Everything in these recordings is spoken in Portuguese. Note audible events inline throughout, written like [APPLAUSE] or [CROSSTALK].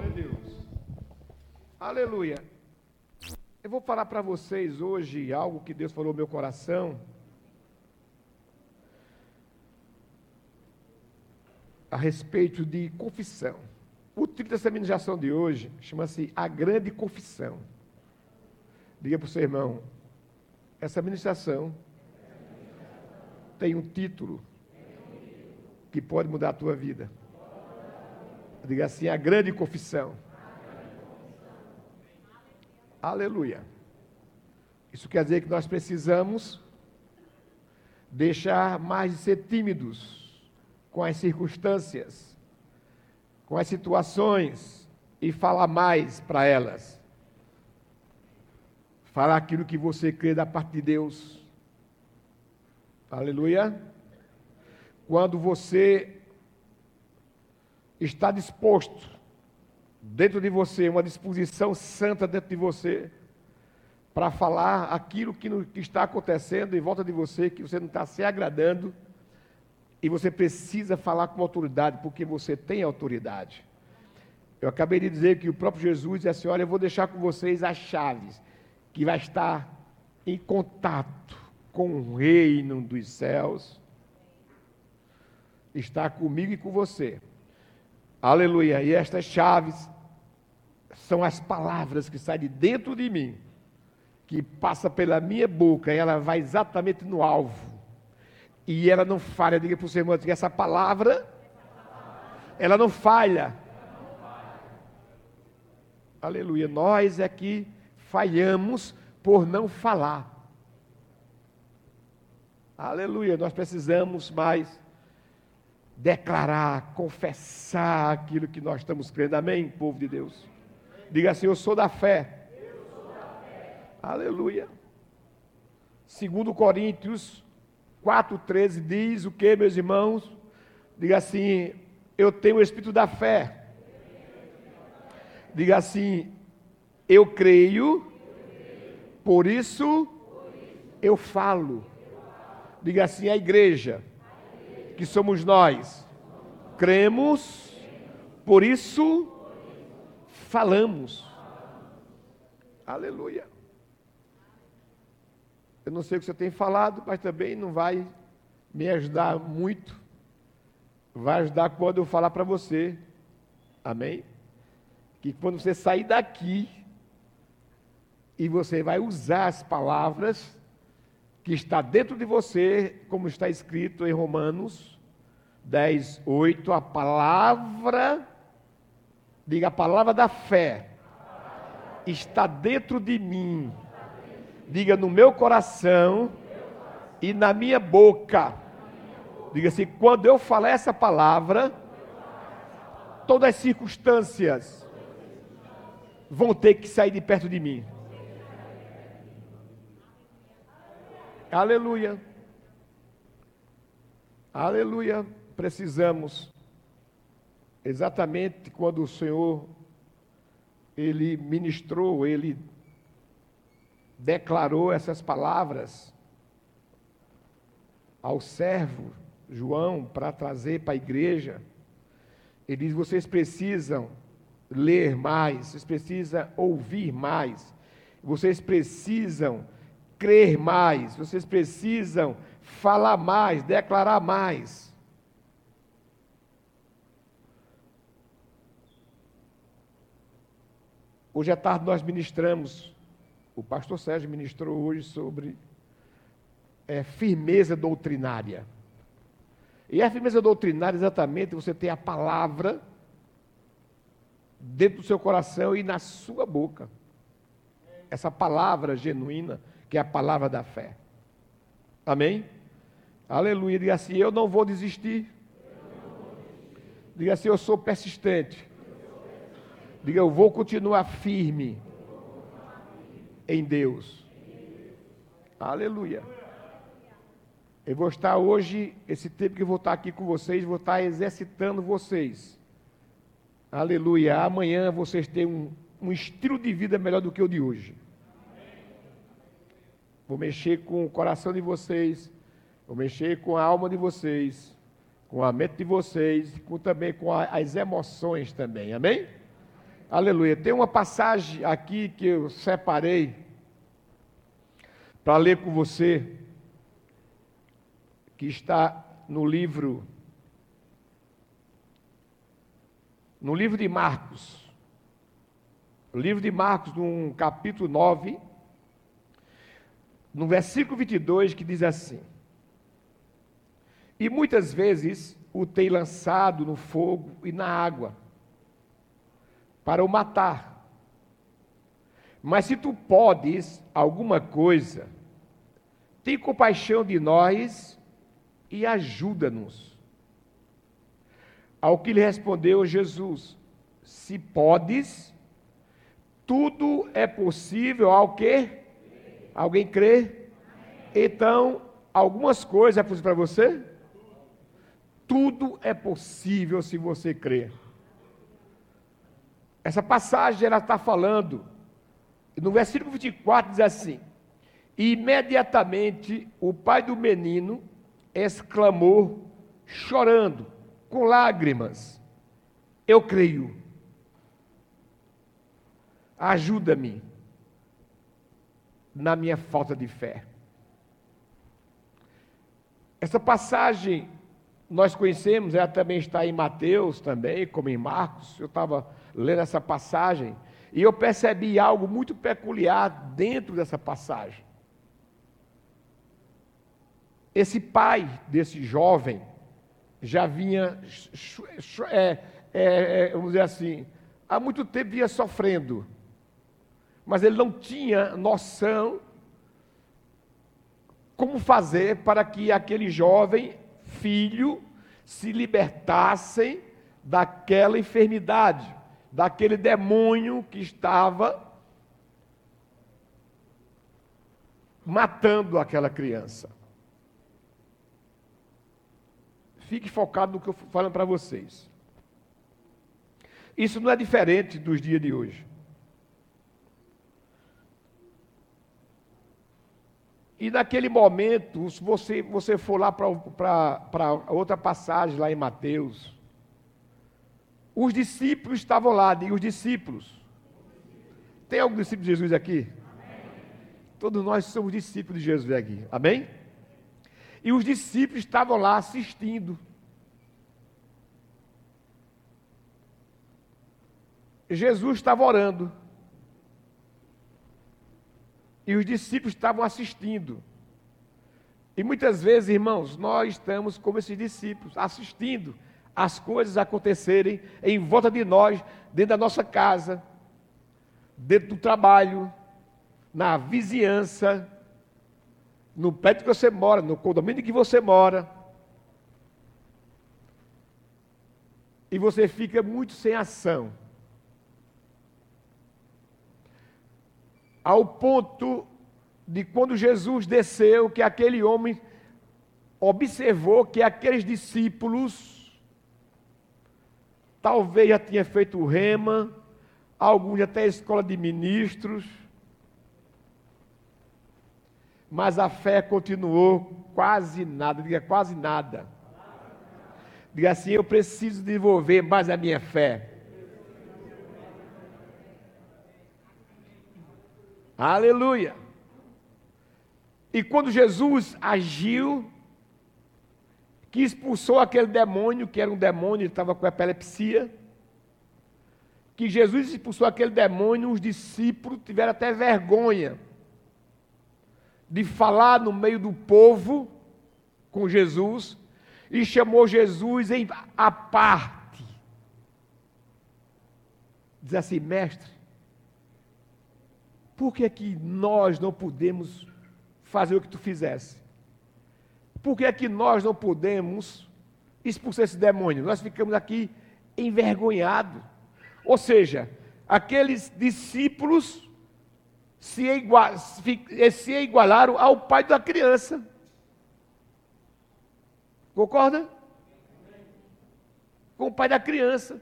Glória a Deus. Aleluia. Eu vou falar para vocês hoje algo que Deus falou no meu coração. A respeito de confissão. O título dessa ministração de hoje chama-se A Grande Confissão. Diga para o seu irmão, essa ministração tem um título que pode mudar a tua vida. Diga assim: a grande confissão. Aleluia. Isso quer dizer que nós precisamos deixar mais de ser tímidos com as circunstâncias, com as situações e falar mais para elas. Falar aquilo que você crê da parte de Deus. Aleluia. Quando você está disposto dentro de você, uma disposição santa dentro de você, para falar aquilo que, no, que está acontecendo em volta de você, que você não está se agradando, e você precisa falar com autoridade, porque você tem autoridade. Eu acabei de dizer que o próprio Jesus disse assim: Olha, eu vou deixar com vocês as chaves, que vai estar em contato com o reino dos céus, está comigo e com você. Aleluia. E estas chaves são as palavras que saem de dentro de mim, que passa pela minha boca e ela vai exatamente no alvo. E ela não falha. Diga para o seu irmão essa palavra, ela não falha. Aleluia. Nós é que falhamos por não falar. Aleluia. Nós precisamos mais declarar, confessar aquilo que nós estamos crendo. Amém, povo de Deus? Diga assim: Eu sou da fé. Aleluia. Segundo Coríntios 4,13 diz o que, meus irmãos? Diga assim: Eu tenho o Espírito da fé. Diga assim: Eu creio, por isso eu falo. Diga assim: a igreja que somos nós. Cremos, por isso falamos. Aleluia. Eu não sei o que você tem falado, mas também não vai me ajudar muito. Vai ajudar quando eu falar para você. Amém? Que quando você sair daqui e você vai usar as palavras que está dentro de você, como está escrito em Romanos 10, 8, a palavra, diga a palavra da fé, está dentro de mim, diga no meu coração e na minha boca. Diga assim: quando eu falar essa palavra, todas as circunstâncias vão ter que sair de perto de mim. Aleluia. Aleluia. Precisamos, exatamente quando o Senhor, Ele ministrou, Ele declarou essas palavras ao servo João para trazer para a igreja. Ele diz: vocês precisam ler mais, vocês precisam ouvir mais, vocês precisam crer mais, vocês precisam falar mais, declarar mais. Hoje à tarde nós ministramos, o pastor Sérgio ministrou hoje sobre é, firmeza doutrinária. E a firmeza doutrinária exatamente você tem a palavra dentro do seu coração e na sua boca. Essa palavra genuína que é a palavra da fé. Amém? Aleluia. Diga assim: Eu não vou desistir. Diga assim: Eu sou persistente. Diga: Eu vou continuar firme em Deus. Aleluia. Eu vou estar hoje, esse tempo que eu vou estar aqui com vocês, vou estar exercitando vocês. Aleluia. Amanhã vocês têm um, um estilo de vida melhor do que o de hoje. Vou mexer com o coração de vocês, vou mexer com a alma de vocês, com a mente de vocês, com também com a, as emoções também. Amém? Aleluia. Tem uma passagem aqui que eu separei para ler com você, que está no livro no livro de Marcos. O livro de Marcos, no capítulo 9, no versículo 22, que diz assim: E muitas vezes o tem lançado no fogo e na água, para o matar. Mas se tu podes alguma coisa, tem compaixão de nós e ajuda-nos. Ao que lhe respondeu Jesus: Se podes, tudo é possível ao que? Alguém crê? Então, algumas coisas é possível para você? Tudo é possível se você crer. Essa passagem ela está falando, no versículo 24 diz assim: Imediatamente o pai do menino exclamou, chorando, com lágrimas: Eu creio, ajuda-me na minha falta de fé. Essa passagem nós conhecemos, ela também está em Mateus também, como em Marcos. Eu estava lendo essa passagem e eu percebi algo muito peculiar dentro dessa passagem. Esse pai desse jovem já vinha, é, é, é, vamos dizer assim, há muito tempo vinha sofrendo, mas ele não tinha noção como fazer para que aquele jovem filho se libertasse daquela enfermidade daquele demônio que estava matando aquela criança. Fique focado no que eu falando para vocês. Isso não é diferente dos dias de hoje. E naquele momento, se você, você for lá para outra passagem, lá em Mateus, os discípulos estavam lá, diga os discípulos. Tem algum discípulo de Jesus aqui? Todos nós somos discípulos de Jesus aqui. Amém? E os discípulos estavam lá assistindo. Jesus estava orando. E os discípulos estavam assistindo. E muitas vezes, irmãos, nós estamos como esses discípulos, assistindo as coisas acontecerem em volta de nós, dentro da nossa casa, dentro do trabalho, na vizinhança, no prédio que você mora, no condomínio que você mora. E você fica muito sem ação. Ao ponto de quando Jesus desceu, que aquele homem observou que aqueles discípulos talvez já tinha feito rema, alguns até a escola de ministros, mas a fé continuou quase nada, diga quase nada. Diga assim: eu preciso desenvolver mais a minha fé. Aleluia. E quando Jesus agiu, que expulsou aquele demônio, que era um demônio, ele estava com epilepsia. Que Jesus expulsou aquele demônio, os discípulos tiveram até vergonha de falar no meio do povo com Jesus e chamou Jesus em a parte. Diz assim, mestre, por que é que nós não podemos fazer o que tu fizesse? Por que é que nós não podemos expulsar esse demônio? Nós ficamos aqui envergonhados. Ou seja, aqueles discípulos se, igual, se igualaram ao pai da criança. Concorda? Com o pai da criança.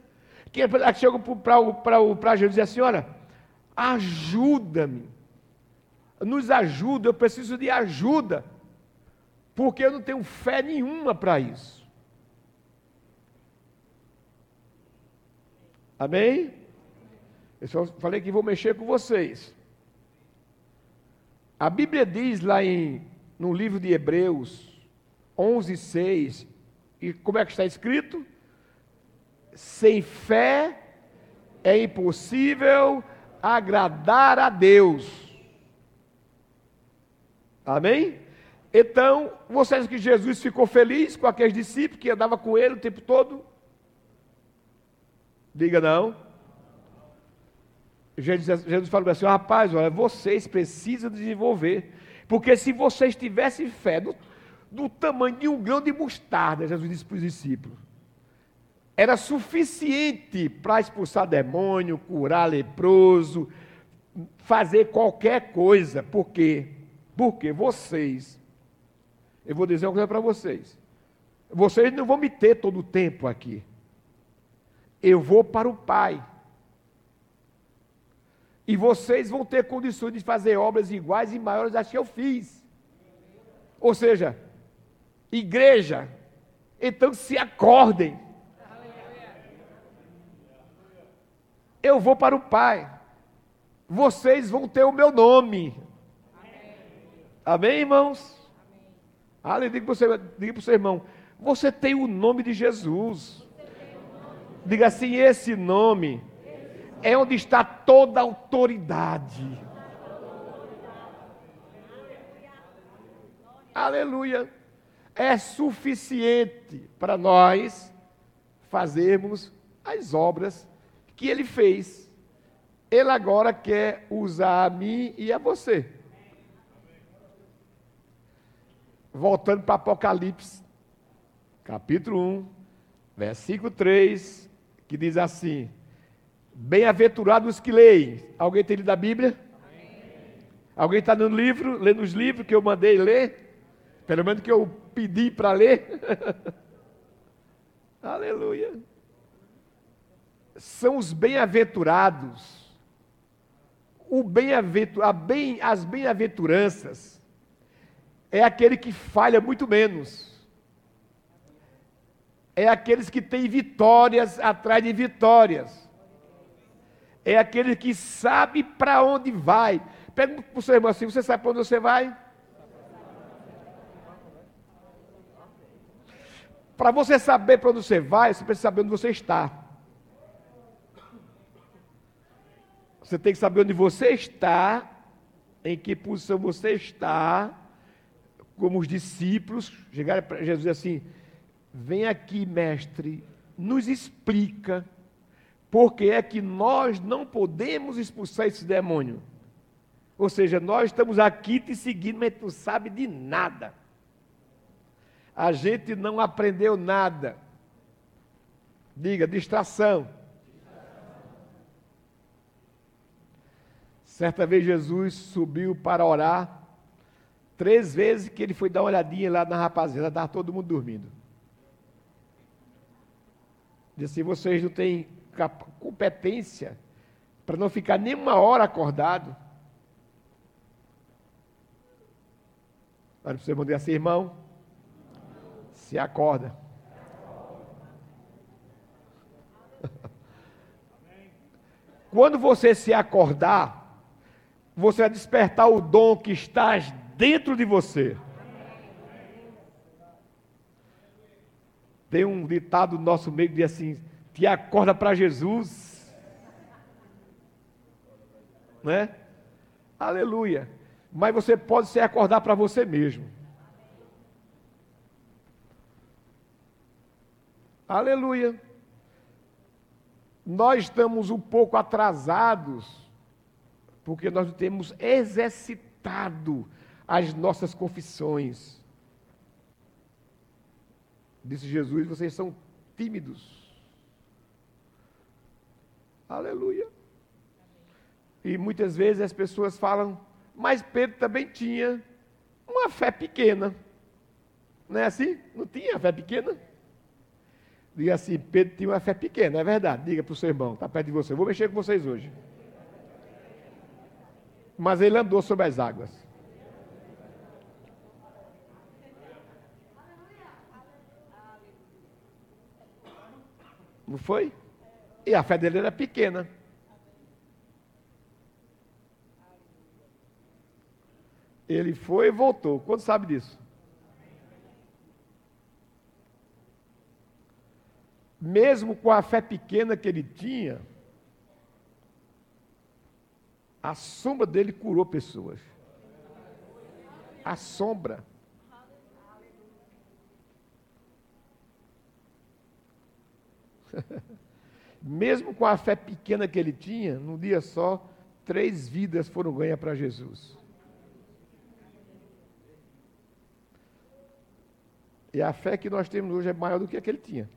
Que chega para Jesus e diz assim: Olha, ajuda-me. Nos ajuda, eu preciso de ajuda porque eu não tenho fé nenhuma para isso. Amém? Eu só falei que vou mexer com vocês. A Bíblia diz lá em, no livro de Hebreus 11, 6, e como é que está escrito? Sem fé é impossível agradar a Deus. Amém? Então, você acha que Jesus ficou feliz com aqueles discípulos que andava com ele o tempo todo? Diga não. Jesus, falou assim: rapaz, olha, vocês precisam desenvolver. Porque se vocês tivessem fé do, do tamanho de um grão de mostarda, Jesus disse para os discípulos, era suficiente para expulsar demônio, curar leproso, fazer qualquer coisa. Por quê? Porque vocês eu vou dizer uma coisa para vocês. Vocês não vão me ter todo o tempo aqui. Eu vou para o Pai. E vocês vão ter condições de fazer obras iguais e maiores às que eu fiz. Ou seja, igreja, então se acordem. Eu vou para o Pai. Vocês vão ter o meu nome. Amém, irmãos? Aleluia. Diga para o seu irmão: você tem o nome de Jesus. Diga assim: esse nome é onde está toda a autoridade. Aleluia. É suficiente para nós fazermos as obras que ele fez. Ele agora quer usar a mim e a você. voltando para Apocalipse, capítulo 1, versículo 3, que diz assim: Bem-aventurados que leem. Alguém tem lido a Bíblia? Amém. Alguém está no livro, lendo os livros que eu mandei ler? Pelo menos que eu pedi para ler. [LAUGHS] Aleluia. São os bem-aventurados. O bem-aventur, bem, as bem-aventuranças é aquele que falha muito menos. É aqueles que têm vitórias atrás de vitórias. É aquele que sabe para onde vai. Pergunta para o seu irmão assim: você sabe para onde você vai? Para você saber para onde você vai, você precisa saber onde você está. Você tem que saber onde você está, em que posição você está, como os discípulos chegaram para Jesus assim: Vem aqui, mestre, nos explica por que é que nós não podemos expulsar esse demônio. Ou seja, nós estamos aqui te seguindo, mas tu sabe de nada. A gente não aprendeu nada. Diga, distração. Certa vez Jesus subiu para orar Três vezes que ele foi dar uma olhadinha lá na rapaziada, estava todo mundo dormindo. Disse assim, vocês não têm competência para não ficar nem uma hora acordado. Olha para você mandar assim, irmão, se acorda. [LAUGHS] Quando você se acordar, você vai despertar o dom que está dentro de você. Tem um ditado no nosso meio que diz assim: te acorda para Jesus. Né? Aleluia. Mas você pode se acordar para você mesmo. Aleluia. Nós estamos um pouco atrasados, porque nós temos exercitado as nossas confissões. Disse Jesus: vocês são tímidos. Aleluia. E muitas vezes as pessoas falam, mas Pedro também tinha uma fé pequena. Não é assim? Não tinha fé pequena? Diga assim, Pedro tinha uma fé pequena, é verdade. Diga para o seu irmão, está perto de você. Vou mexer com vocês hoje mas ele andou sobre as águas. Não foi? E a fé dele era pequena. Ele foi e voltou. Quanto sabe disso? Mesmo com a fé pequena que ele tinha, a sombra dele curou pessoas. A sombra. [LAUGHS] Mesmo com a fé pequena que ele tinha, num dia só, três vidas foram ganhas para Jesus. E a fé que nós temos hoje é maior do que a que ele tinha.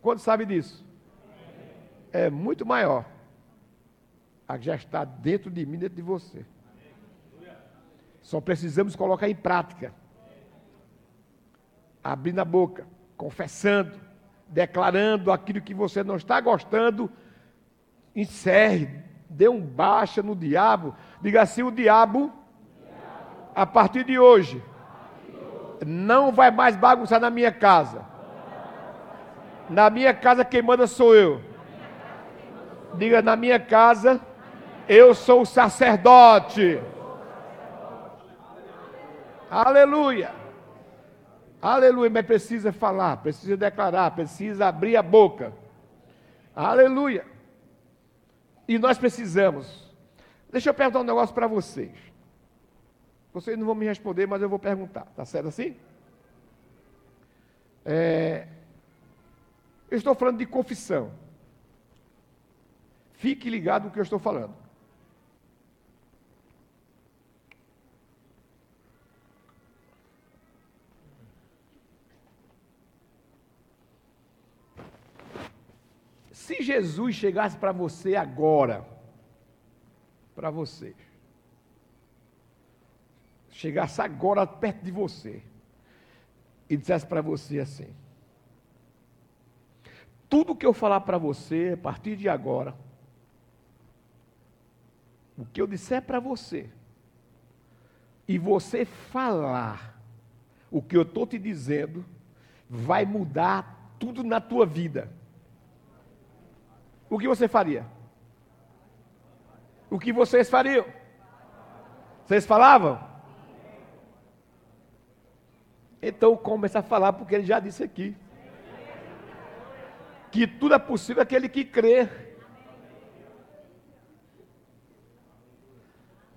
Quando sabe disso? É muito maior. A que já está dentro de mim, dentro de você. Só precisamos colocar em prática. Abrindo a boca, confessando, declarando aquilo que você não está gostando, encerre, dê um baixa no diabo. Diga assim: o diabo, a partir de hoje, não vai mais bagunçar na minha casa. Na minha casa quem manda sou eu. Diga na minha casa, eu sou o sacerdote. Aleluia. Aleluia, mas precisa falar, precisa declarar, precisa abrir a boca. Aleluia. E nós precisamos. Deixa eu perguntar um negócio para vocês. Vocês não vão me responder, mas eu vou perguntar. Tá certo assim? É, eu estou falando de confissão. Fique ligado no que eu estou falando. Se Jesus chegasse para você agora, para você, chegasse agora perto de você e dissesse para você assim: tudo que eu falar para você a partir de agora, o que eu disser para você, e você falar o que eu estou te dizendo, vai mudar tudo na tua vida o que você faria? O que vocês fariam? Vocês falavam? Então começa a falar, porque ele já disse aqui. Que tudo é possível aquele que crê.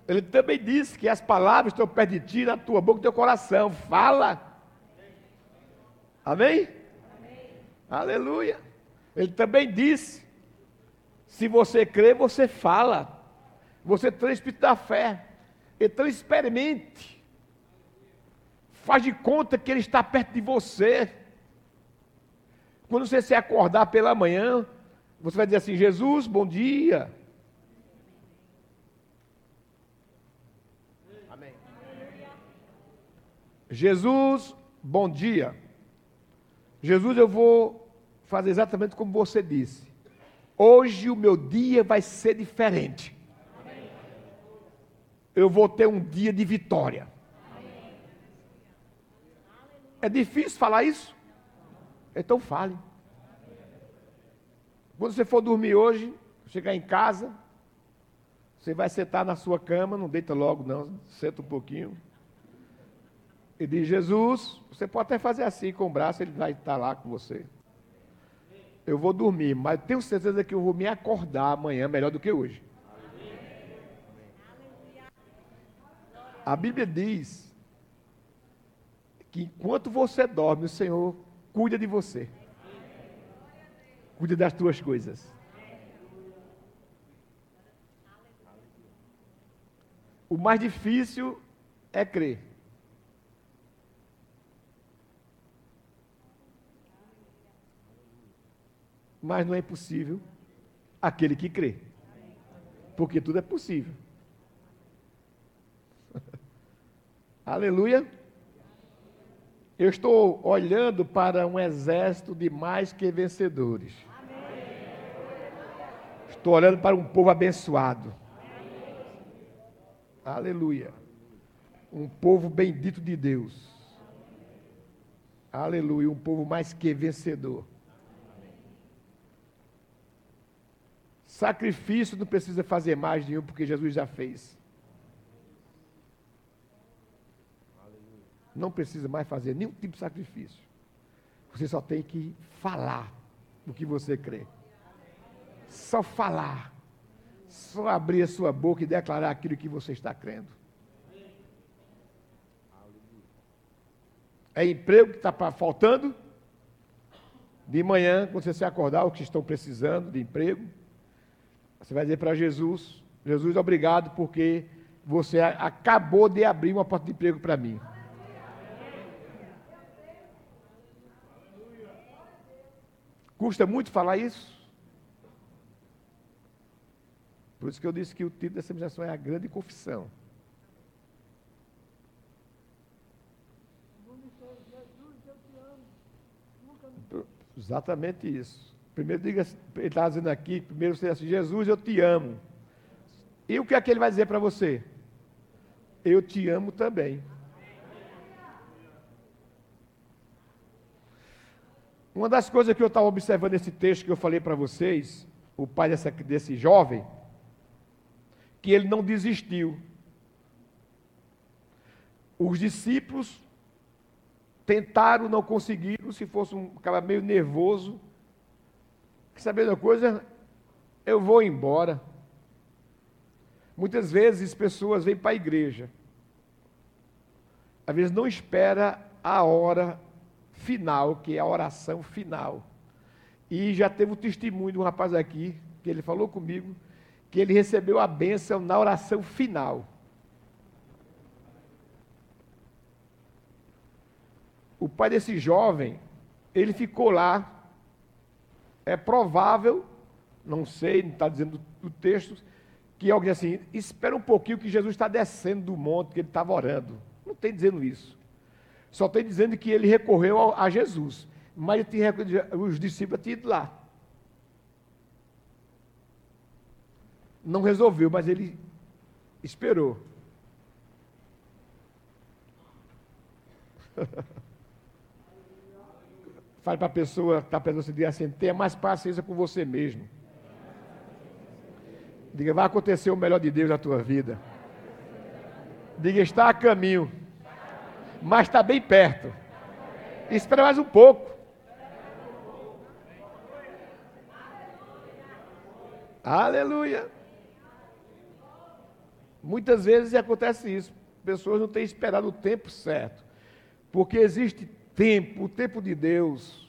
Ele também disse que as palavras estão perto de ti, na tua boca no teu coração. Fala. Amém? Amém? Aleluia. Ele também disse se você crê, você fala. Você tem o Espírito da fé. Então experimente. Faz de conta que Ele está perto de você. Quando você se acordar pela manhã, você vai dizer assim: Jesus, bom dia. Amém. Jesus, bom dia. Jesus, eu vou fazer exatamente como você disse. Hoje o meu dia vai ser diferente. Eu vou ter um dia de vitória. É difícil falar isso? Então fale. Quando você for dormir hoje, chegar em casa, você vai sentar na sua cama, não deita logo não, senta um pouquinho. E diz, Jesus, você pode até fazer assim com o braço, ele vai estar lá com você eu vou dormir, mas tenho certeza que eu vou me acordar amanhã melhor do que hoje. A Bíblia diz que enquanto você dorme, o Senhor cuida de você. Cuida das tuas coisas. O mais difícil é crer. Mas não é impossível aquele que crê. Porque tudo é possível. [LAUGHS] Aleluia. Eu estou olhando para um exército de mais que vencedores. Estou olhando para um povo abençoado. Aleluia. Um povo bendito de Deus. Aleluia. Um povo mais que vencedor. Sacrifício não precisa fazer mais nenhum, porque Jesus já fez. não precisa mais fazer nenhum tipo de sacrifício. Você só tem que falar o que você crê. Só falar. Só abrir a sua boca e declarar aquilo que você está crendo. É emprego que está faltando? De manhã, quando você se acordar, o que estão precisando de emprego, você vai dizer para Jesus: Jesus, obrigado, porque você acabou de abrir uma porta de emprego para mim. Custa muito falar isso? Por isso que eu disse que o título dessa ministração é a grande confissão. Exatamente isso. Primeiro diga, ele está dizendo aqui, primeiro você diz assim, Jesus, eu te amo. E o que é que ele vai dizer para você? Eu te amo também. Uma das coisas que eu estava observando nesse texto que eu falei para vocês, o pai dessa, desse jovem, que ele não desistiu. Os discípulos tentaram, não conseguiram, se fosse um cara meio nervoso. Quer saber uma coisa? Eu vou embora. Muitas vezes pessoas vêm para a igreja, às vezes não espera a hora final, que é a oração final. E já teve o testemunho de um rapaz aqui, que ele falou comigo, que ele recebeu a bênção na oração final. O pai desse jovem, ele ficou lá. É provável, não sei, não está dizendo o texto, que alguém assim, espera um pouquinho que Jesus está descendo do monte que ele estava orando. Não tem dizendo isso. Só tem dizendo que ele recorreu a Jesus. Mas os discípulos tinham ido lá. Não resolveu, mas ele esperou. [LAUGHS] Fale para a pessoa que está pensando assim, assim, tenha mais paciência com você mesmo. Diga, vai acontecer o melhor de Deus na tua vida. Diga, está a caminho mas está bem perto. Espera mais um pouco. Aleluia. Muitas vezes acontece isso. Pessoas não têm esperado o tempo certo. Porque existe tempo, o tempo de Deus.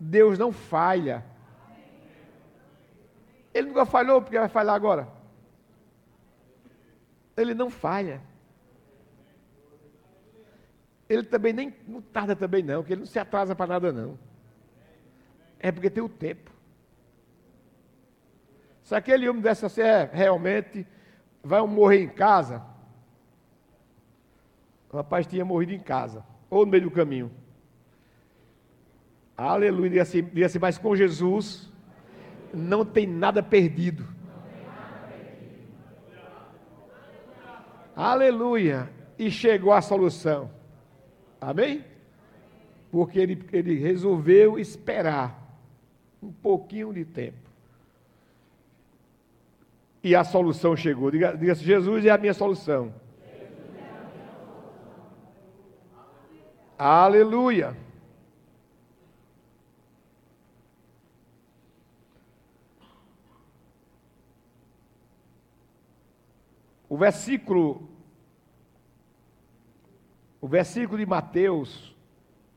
Deus não falha. Ele nunca falhou, porque vai falhar agora. Ele não falha ele também nem não tarda também não, que ele não se atrasa para nada não. É porque tem o tempo. Se aquele homem desse assim, é, realmente vai morrer em casa, o rapaz tinha morrido em casa, ou no meio do caminho. Aleluia, diga assim, diga assim mas com Jesus não tem nada perdido. Aleluia, e chegou a solução. Amém? Porque ele, ele resolveu esperar um pouquinho de tempo. E a solução chegou. Diga, diga assim, Jesus é a minha solução. Aleluia. O versículo o versículo de Mateus,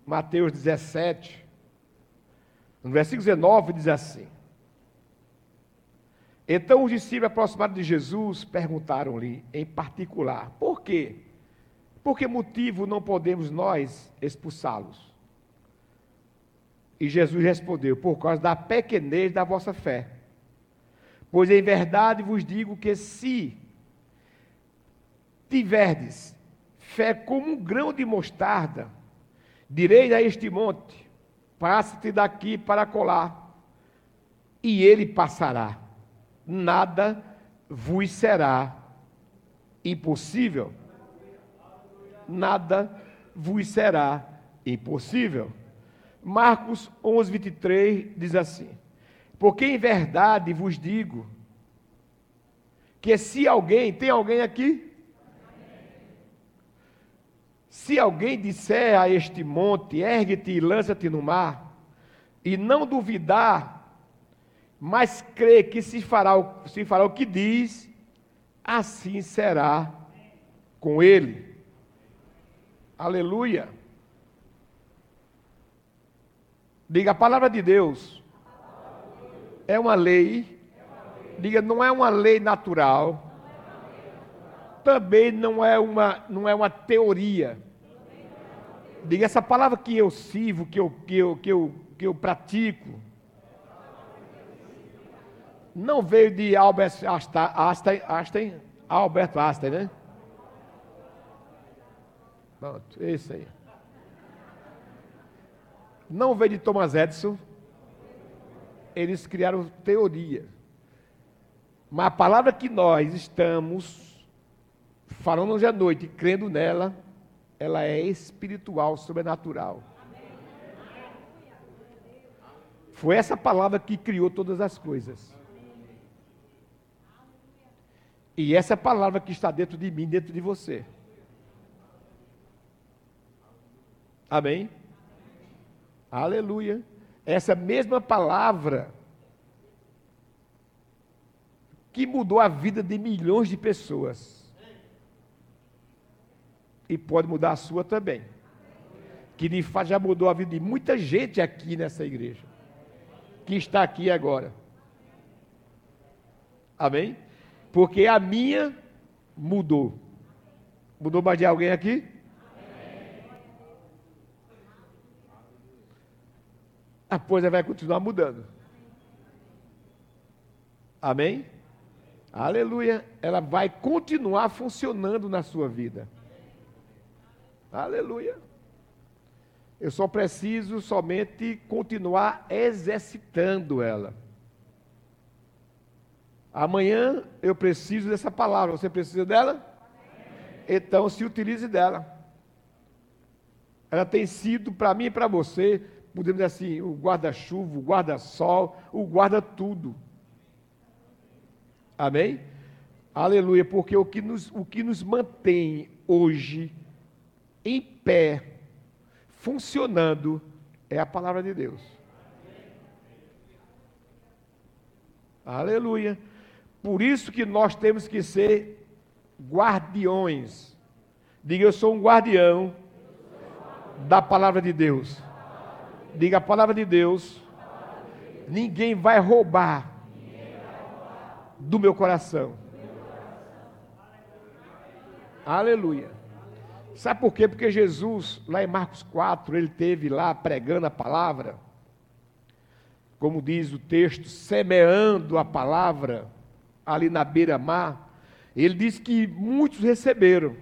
Mateus 17, no versículo 19 diz assim: Então os discípulos aproximados de Jesus perguntaram-lhe em particular: Por quê? Por que motivo não podemos nós expulsá-los? E Jesus respondeu: Por causa da pequenez da vossa fé. Pois em verdade vos digo que se tiverdes fé como um grão de mostarda, direi a este monte: passa-te daqui para colar, e ele passará. Nada vos será impossível. Nada vos será impossível. Marcos 11, 23 diz assim: Porque em verdade vos digo que se alguém, tem alguém aqui? Se alguém disser a este monte, ergue-te e lança-te no mar, e não duvidar, mas crê que se fará, o, se fará o que diz, assim será com ele. Aleluia. Diga a palavra de Deus. É uma lei. Diga, não é uma lei natural também não é uma, não é uma teoria. Diga essa palavra que eu sirvo, que eu, que eu, que eu, que eu pratico. Não veio de Albert Einstein, Einstein, Albert Einstein, né? Pronto, esse aí. Não veio de Thomas Edison. Eles criaram teoria. Mas a palavra que nós estamos falando hoje à noite, crendo nela, ela é espiritual, sobrenatural. Foi essa palavra que criou todas as coisas. E essa palavra que está dentro de mim, dentro de você. Amém? Aleluia. Essa mesma palavra que mudou a vida de milhões de pessoas e pode mudar a sua também. Que de fato já mudou a vida de muita gente aqui nessa igreja, que está aqui agora. Amém? Porque a minha mudou. Mudou mais de alguém aqui? A coisa vai continuar mudando. Amém? Aleluia. Ela vai continuar funcionando na sua vida. Aleluia. Eu só preciso somente continuar exercitando ela. Amanhã eu preciso dessa palavra. Você precisa dela? Então se utilize dela. Ela tem sido para mim e para você, podemos dizer assim, o guarda-chuva, o guarda-sol, o guarda-tudo. Amém? Aleluia, porque o que nos, o que nos mantém hoje em pé, funcionando, é a palavra de Deus. Aleluia. Por isso que nós temos que ser guardiões. Diga, eu sou um guardião da palavra de Deus. Diga a palavra de Deus. Ninguém vai roubar do meu coração. Aleluia. Sabe por quê? Porque Jesus, lá em Marcos 4, ele teve lá pregando a palavra, como diz o texto, semeando a palavra ali na beira-mar. Ele diz que muitos receberam.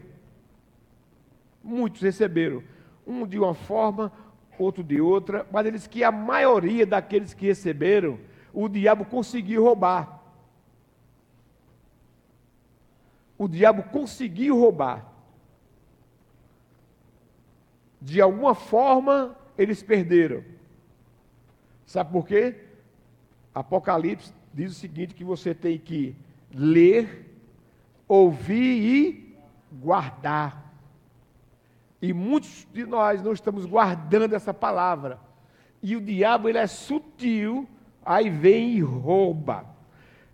Muitos receberam. Um de uma forma, outro de outra, mas ele diz que a maioria daqueles que receberam, o diabo conseguiu roubar. O diabo conseguiu roubar de alguma forma eles perderam. Sabe por quê? Apocalipse diz o seguinte: que você tem que ler, ouvir e guardar. E muitos de nós não estamos guardando essa palavra. E o diabo ele é sutil, aí vem e rouba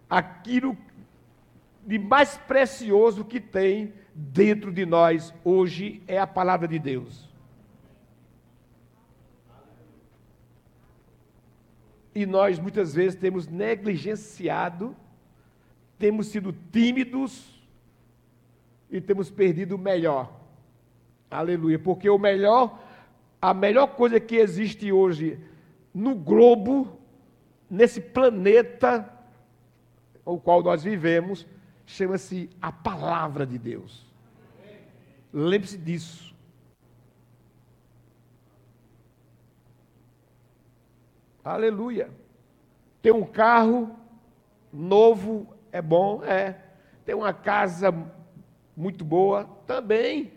aquilo de mais precioso que tem dentro de nós hoje é a palavra de Deus. E nós muitas vezes temos negligenciado, temos sido tímidos e temos perdido o melhor. Aleluia, porque o melhor, a melhor coisa que existe hoje no globo, nesse planeta o qual nós vivemos, chama-se a palavra de Deus. Lembre-se disso. Aleluia. Ter um carro novo é bom, é. Ter uma casa muito boa também.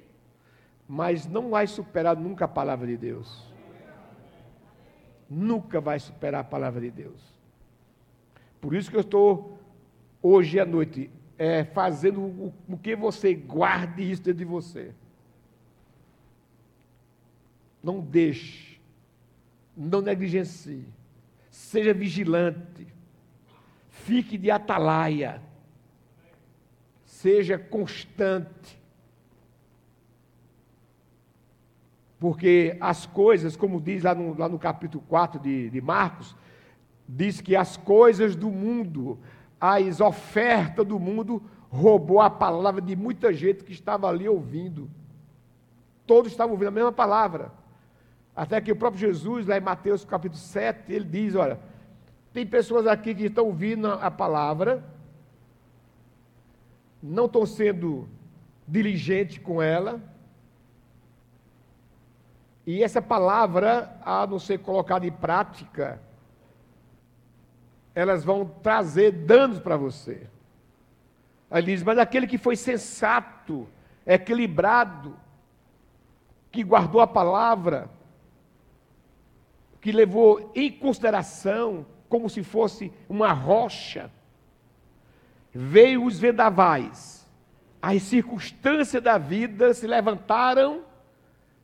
Mas não vai superar nunca a palavra de Deus. Nunca vai superar a palavra de Deus. Por isso que eu estou hoje à noite é, fazendo o, o que você guarde isso dentro de você. Não deixe, não negligencie, seja vigilante, fique de atalaia, seja constante. Porque as coisas, como diz lá no, lá no capítulo 4 de, de Marcos, diz que as coisas do mundo, as ofertas do mundo, roubou a palavra de muita gente que estava ali ouvindo. Todos estavam ouvindo a mesma palavra. Até que o próprio Jesus, lá em Mateus capítulo 7, ele diz: Olha, tem pessoas aqui que estão ouvindo a palavra, não estão sendo diligentes com ela, e essa palavra, a não ser colocada em prática, elas vão trazer danos para você. Aí diz, mas aquele que foi sensato, equilibrado, que guardou a palavra, que levou em consideração como se fosse uma rocha, veio os vendavais, as circunstâncias da vida se levantaram,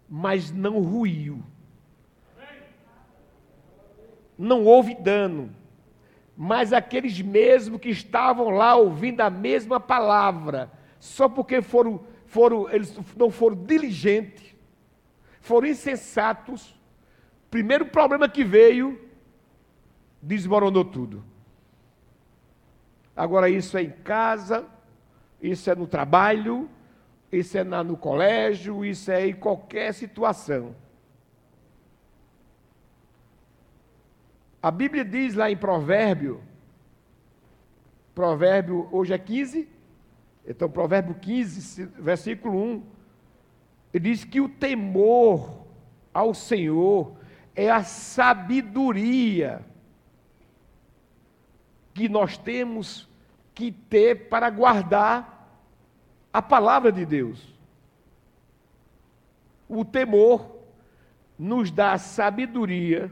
mas não ruiu. Não houve dano mas aqueles mesmos que estavam lá ouvindo a mesma palavra, só porque foram, foram eles não foram diligentes, foram insensatos, primeiro problema que veio, desmoronou tudo. Agora, isso é em casa, isso é no trabalho, isso é na, no colégio, isso é em qualquer situação. A Bíblia diz lá em Provérbio, Provérbio, hoje é 15, então Provérbio 15, versículo 1, ele diz que o temor ao Senhor é a sabedoria que nós temos que ter para guardar a palavra de Deus. O temor nos dá sabedoria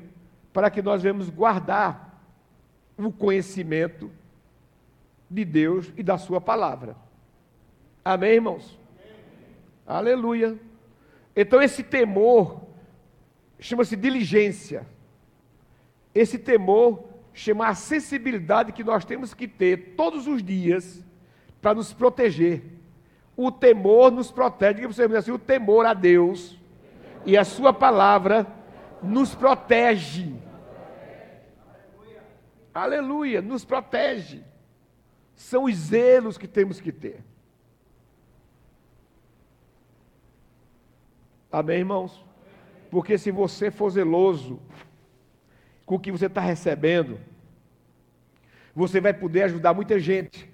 para que nós venhamos guardar o conhecimento de Deus e da Sua palavra. Amém, irmãos? Amém. Aleluia. Então, esse temor chama-se diligência. Esse temor chama a sensibilidade que nós temos que ter todos os dias para nos proteger. O temor nos protege, diga você assim, o temor a Deus e a sua palavra nos protege. Aleluia, nos protege. São os zelos que temos que ter. Amém, irmãos? Porque se você for zeloso com o que você está recebendo, você vai poder ajudar muita gente.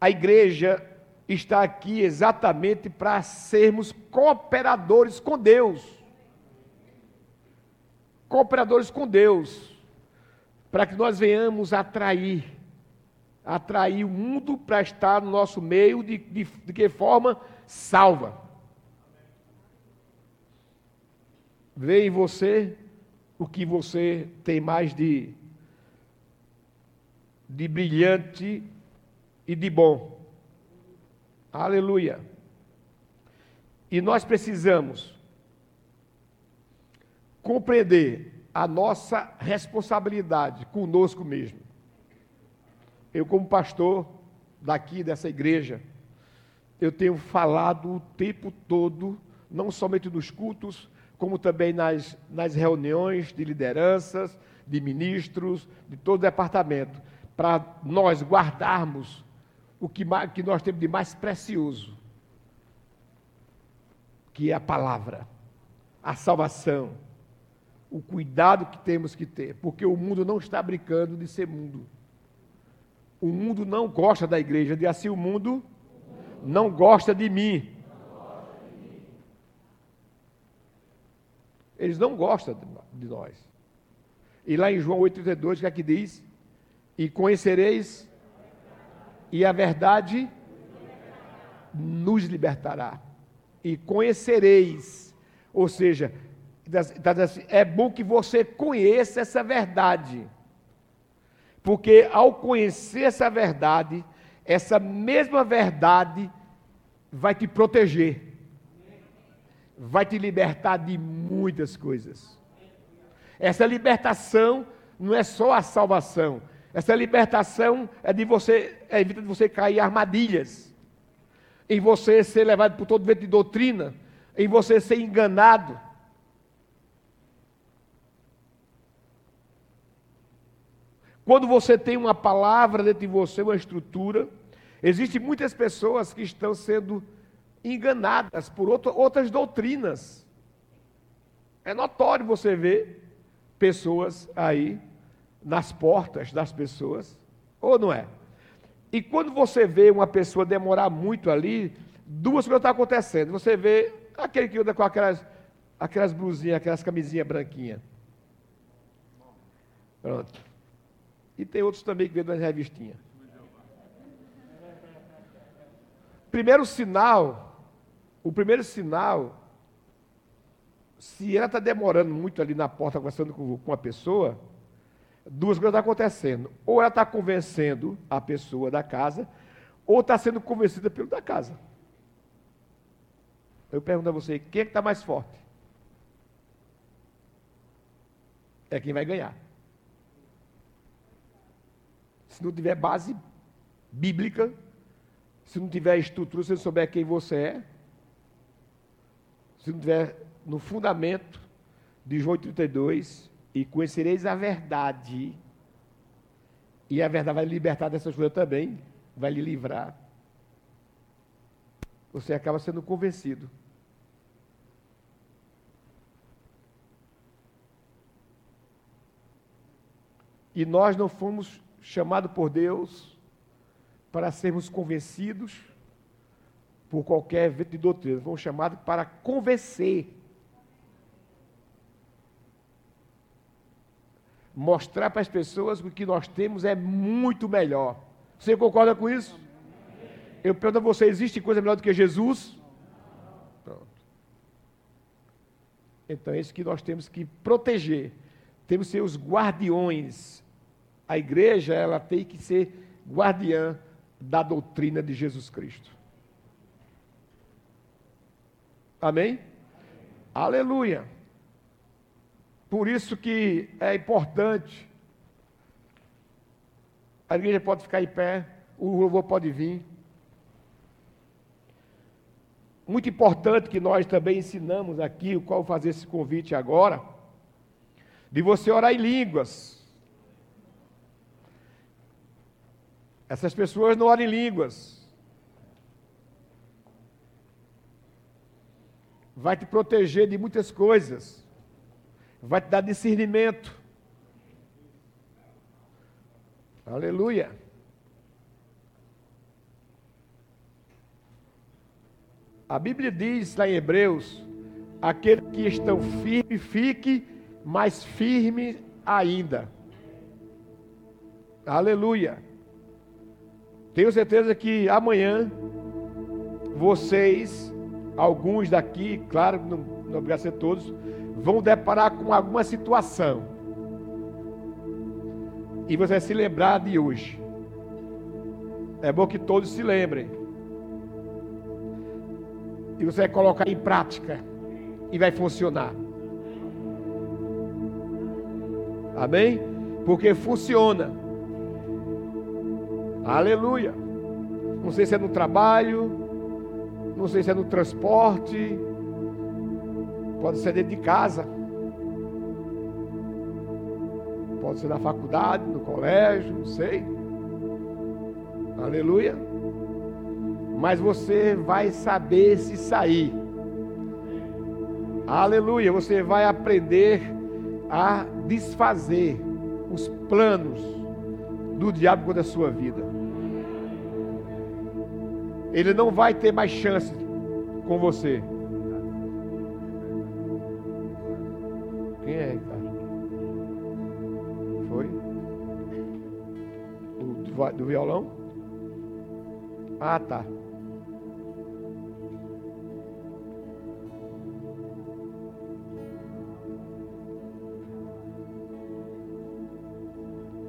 A igreja está aqui exatamente para sermos cooperadores com Deus cooperadores com Deus, para que nós venhamos atrair, atrair o mundo para estar no nosso meio, de, de, de que forma? Salva. Vê em você o que você tem mais de, de brilhante e de bom. Aleluia. E nós precisamos compreender a nossa responsabilidade conosco mesmo. Eu, como pastor daqui dessa igreja, eu tenho falado o tempo todo, não somente nos cultos, como também nas, nas reuniões de lideranças, de ministros, de todo o departamento, para nós guardarmos o que, que nós temos de mais precioso, que é a palavra, a salvação, o cuidado que temos que ter, porque o mundo não está brincando de ser mundo. O mundo não gosta da igreja, de assim o mundo não gosta de mim. Eles não gostam de nós. E lá em João 8,32, o que é que diz? E conhecereis, e a verdade nos libertará. E conhecereis, ou seja, Está dizendo assim, é bom que você conheça essa verdade. Porque ao conhecer essa verdade, essa mesma verdade vai te proteger, vai te libertar de muitas coisas. Essa libertação não é só a salvação. Essa libertação é de você, é evita de você cair em armadilhas, em você ser levado por todo vento de doutrina, em você ser enganado. Quando você tem uma palavra dentro de você, uma estrutura, existem muitas pessoas que estão sendo enganadas por outras doutrinas. É notório você ver pessoas aí nas portas das pessoas, ou não é? E quando você vê uma pessoa demorar muito ali, duas coisas estão acontecendo. Você vê aquele que anda com aquelas, aquelas blusinhas, aquelas camisinhas branquinhas. Pronto. E tem outros também que vendem nas revistinhas. Primeiro sinal, o primeiro sinal, se ela está demorando muito ali na porta conversando com, com a pessoa, duas coisas estão acontecendo. Ou ela está convencendo a pessoa da casa, ou está sendo convencida pelo da casa. Eu pergunto a você, quem é que está mais forte? É quem vai ganhar. Se não tiver base bíblica, se não tiver estrutura, se não souber quem você é, se não tiver no fundamento de João 32, e conhecereis a verdade, e a verdade vai libertar dessas coisas também, vai lhe livrar. Você acaba sendo convencido. E nós não fomos chamados por Deus para sermos convencidos por qualquer vento de doutrina. Fomos chamados para convencer. Mostrar para as pessoas que o que nós temos é muito melhor. Você concorda com isso? Eu pergunto a você: existe coisa melhor do que Jesus? Pronto. Então é isso que nós temos que proteger. Temos que ser os guardiões. A igreja, ela tem que ser guardiã da doutrina de Jesus Cristo. Amém? Aleluia. Por isso que é importante. A igreja pode ficar em pé, o louvor pode vir. Muito importante que nós também ensinamos aqui, o qual fazer esse convite agora, de você orar em línguas. Essas pessoas não oram em línguas. Vai te proteger de muitas coisas, vai te dar discernimento. Aleluia. A Bíblia diz lá em Hebreus: aquele que estão firme, fique mais firme ainda. Aleluia. Tenho certeza que amanhã vocês alguns daqui, claro, não, não obriga a ser todos, vão deparar com alguma situação. E você vai se lembrar de hoje. É bom que todos se lembrem. E você vai colocar em prática. E vai funcionar. Amém? Porque funciona. Aleluia. Não sei se é no trabalho, não sei se é no transporte, pode ser dentro de casa, pode ser na faculdade, no colégio, não sei. Aleluia. Mas você vai saber se sair. Aleluia. Você vai aprender a desfazer os planos do diabo contra a sua vida ele não vai ter mais chance com você. Quem é, Ricardo? Foi? O do violão? Ah, tá.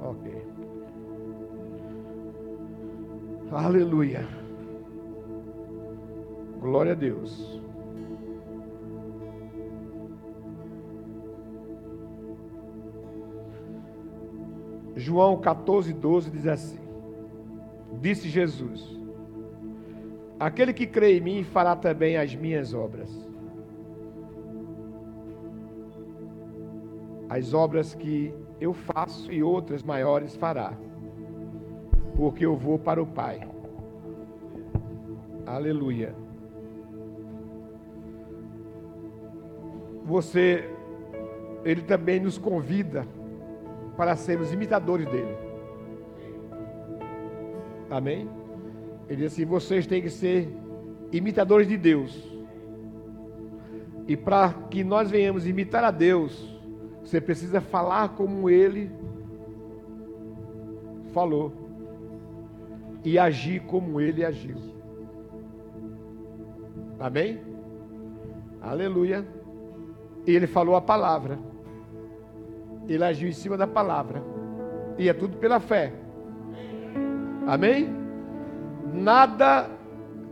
Ok. Aleluia. Glória a Deus. João 14, 12 diz assim: Disse Jesus: Aquele que crê em mim fará também as minhas obras. As obras que eu faço e outras maiores fará, porque eu vou para o Pai. Aleluia. Você, ele também nos convida para sermos imitadores dele. Amém? Ele diz assim: vocês têm que ser imitadores de Deus. E para que nós venhamos imitar a Deus, você precisa falar como ele falou e agir como ele agiu. Amém? Aleluia. Ele falou a palavra. Ele agiu em cima da palavra. E é tudo pela fé. Amém? Nada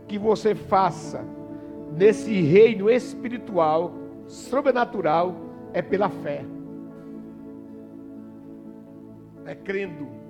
que você faça nesse reino espiritual, sobrenatural, é pela fé. É crendo.